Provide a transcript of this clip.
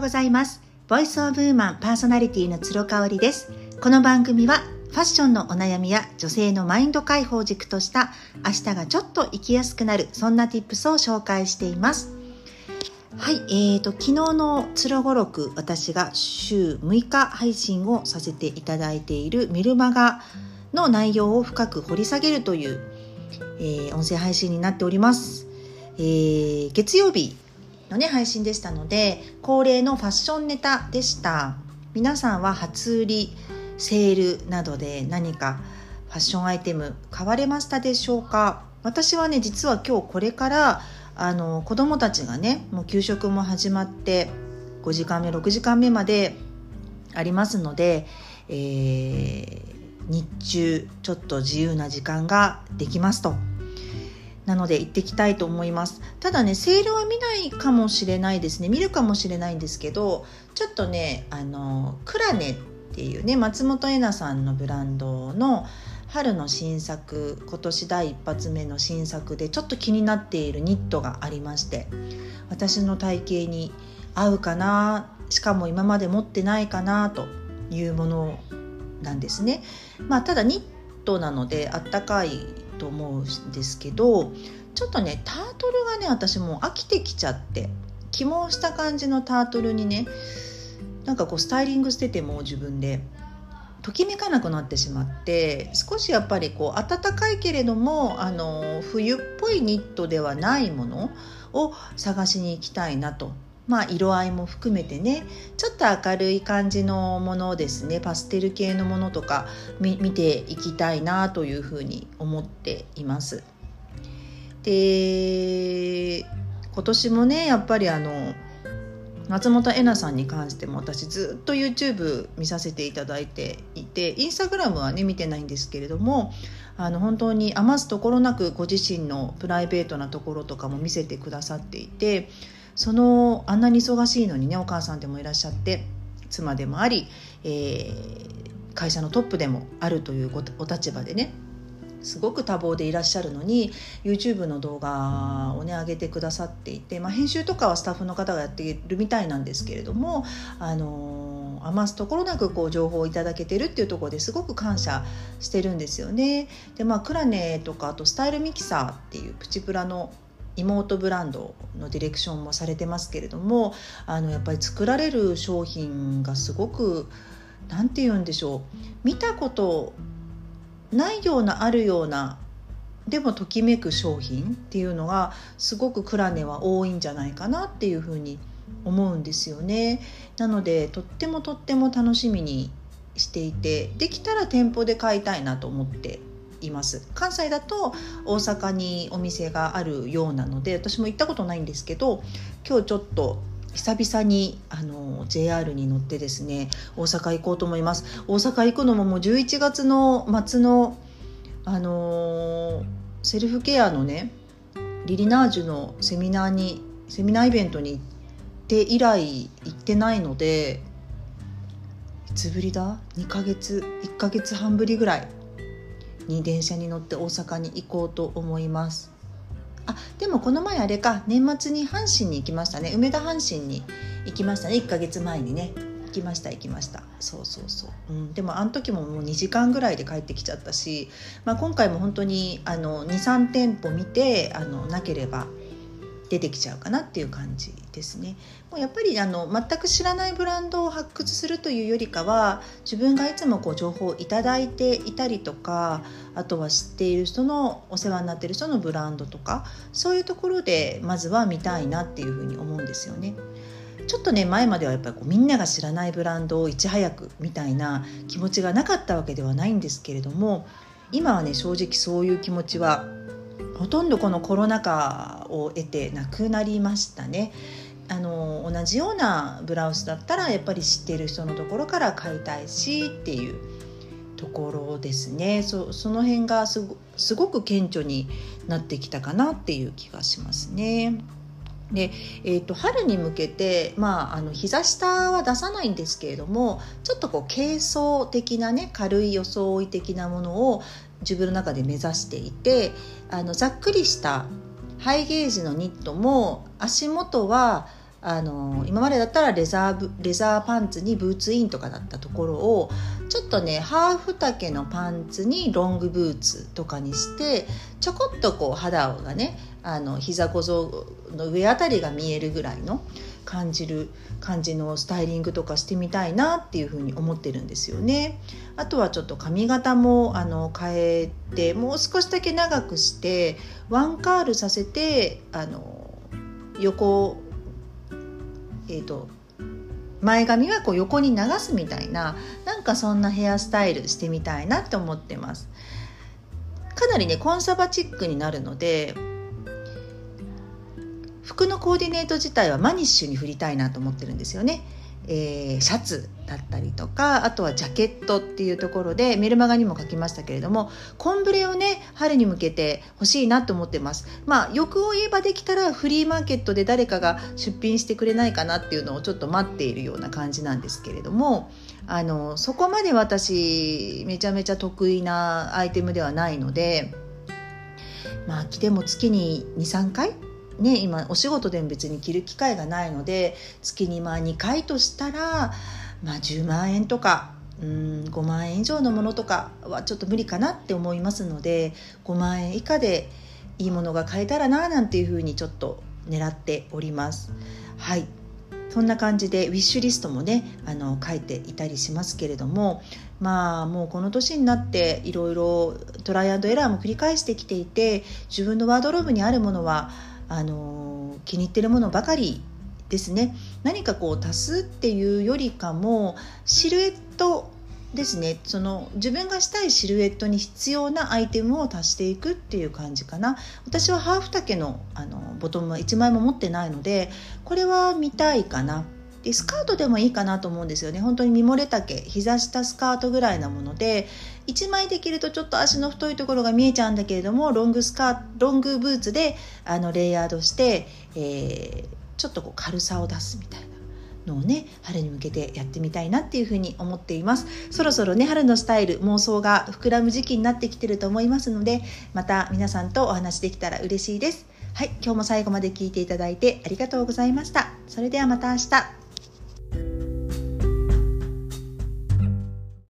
うございます。ボイスオブウーマンパーソナリティの鶴香織です。この番組はファッションのお悩みや女性のマインド解放軸とした明日がちょっと生きやすくなるそんな tips を紹介しています。はい、えーと、昨日の鶴ごろく私が週6日配信をさせていただいているメルマガの内容を深く掘り下げるという、えー、音声配信になっております。えー、月曜日のね配信でしたので恒例のファッションネタでした。皆さんは初売りセールなどで何かファッションアイテム買われましたでしょうか？私はね実は今日これからあの子供たちがねもう給食も始まって5時間目6時間目までありますので、えー、日中ちょっと自由な時間ができますと。なので行ってきたいと思いますただねセールは見ないかもしれないですね見るかもしれないんですけどちょっとねあのクラネっていうね松本恵奈さんのブランドの春の新作今年第一発目の新作でちょっと気になっているニットがありまして私の体型に合うかなしかも今まで持ってないかなというものなんですね。まあ、ただニットなのであったかいと思うんですけどちょっとねタートルがね私もう飽きてきちゃって起毛した感じのタートルにねなんかこうスタイリングしてても自分でときめかなくなってしまって少しやっぱりこう暖かいけれどもあの冬っぽいニットではないものを探しに行きたいなとまあ、色合いも含めてねちょっと明るい感じのものですねパステル系のものとか見ていきたいなというふうに思っています。で今年もねやっぱりあの松本恵奈さんに関しても私ずっと YouTube 見させていただいていてインスタグラムはね見てないんですけれどもあの本当に余すところなくご自身のプライベートなところとかも見せてくださっていてそのあんなに忙しいのにねお母さんでもいらっしゃって妻でもあり、えー、会社のトップでもあるというお立場でねすごく多忙でいらっしゃるのに YouTube の動画をね上げてくださっていて、まあ、編集とかはスタッフの方がやっているみたいなんですけれどもあの余すところなくこう情報をいただけてるっていうところですごく感謝してるんですよね。でまあクラネとかあとスタイルミキサーっていうプチプラの妹ブランドのディレクションもされてますけれどもあのやっぱり作られる商品がすごく何て言うんでしょう見たことないようなあるようなでもときめく商品っていうのがすごくクラネは多いんじゃないかなっていうふうに思うんですよね。なのでとってもとっても楽しみにしていてできたら店舗で買いたいなと思っています。関西だと大阪にお店があるようなので私も行ったことないんですけど今日ちょっと久々にあの JR に乗ってですね大阪行こうと思います。大阪行くのももう11月の末のあのセルフケアのねリリナージュのセミナーにセミナーイベントに行って以来行ってないのでいつぶりだ？2ヶ月1ヶ月半ぶりぐらいに電車に乗って大阪に行こうと思います。あでもこの前あれか年末に阪神に行きましたね。梅田阪神に行きましたね。1ヶ月前にね。行きました行きました。そうそうそう、うん、でもあの時ももう2時間ぐらいで帰ってきちゃったし、まあ、今回も本当に23店舗見てあのなければ出てきちゃうかなっていう感じですね。もうやっぱりあの全く知らないブランドを発掘するというよりかは自分がいつもこう情報をいただいていたりとかあとは知っている人のお世話になってる人のブランドとかそういうところでまずは見たいなっていうふうに思うんですよね。ちょっとね前まではやっぱりこうみんなが知らないブランドをいち早くみたいな気持ちがなかったわけではないんですけれども今はね正直そういう気持ちはほとんどこのコロナ禍を得てなくなりましたね。あの同じようなブラウスだったらやっぱり知っている人のところから買いたいしっていうところですねそその辺がすごく顕著になってきたかなっていう気がしますね。で、えーと、春に向けて、まあ、あの膝下は出さないんですけれどもちょっとこう軽装的なね軽い装い的なものを自分の中で目指していてあのざっくりしたハイゲージのニットも足元はあの今までだったらレザーレザーパンツにブーツインとかだったところをちょっとねハーフ丈のパンツにロングブーツとかにしてちょこっとこう肌がねあの膝小僧の上あたりが見えるぐらいの感じる感じのスタイリングとかしてみたいなっていうふうに思ってるんですよね。あとはちょっと髪型もあの変えてもう少しだけ長くしてワンカールさせてあの横えーと、前髪はこう横に流すみたいななんかそんなヘアスタイルしてみたいなって思ってます。かなりねコンサバチックになるので服のコーディネート自体はマニッシュに振りたいなと思ってるんですよね。えー、シャツだったりとかあとはジャケットっていうところでメルマガにも書きましたけれどもコンブレをね春に向けて欲しいなと思ってます。まあ欲を言えばできたらフリーマーケットで誰かが出品してくれないかなっていうのをちょっと待っているような感じなんですけれどもあのそこまで私めちゃめちゃ得意なアイテムではないのでまあ着ても月に23回ね、今お仕事でも別に着る機会がないので月にまあ2回としたら、まあ、10万円とかうん5万円以上のものとかはちょっと無理かなって思いますので5万円以下でいいものが買えたらななんていうふうにちょっと狙っております。はいそんな感じでウィッシュリストもねあの書いていたりしますけれどもまあもうこの年になっていろいろトライアンドエラーも繰り返してきていて自分のワードローブにあるものはあの気に入ってるものばかりですね。何かこう足すっていうよりかもシルエットですね。その自分がしたいシルエットに必要なアイテムを足していくっていう感じかな。私はハーフ丈のあのボトムは1枚も持ってないのでこれは見たいかな。でスカートでもいいかなと思うんですよね。本当に身漏れ丈膝下スカートぐらいなもので1枚できるとちょっと足の太いところが見えちゃうんだけれどもロングスカーロングブーツであのレイヤードして、えー、ちょっとこう軽さを出すみたいな。のをね春に向けてやってみたいなっていうふうに思っています。そろそろね春のスタイル妄想が膨らむ時期になってきてると思いますのでまた皆さんとお話できたら嬉しいです。はい今日も最後まで聞いていただいてありがとうございました。それではまた明日。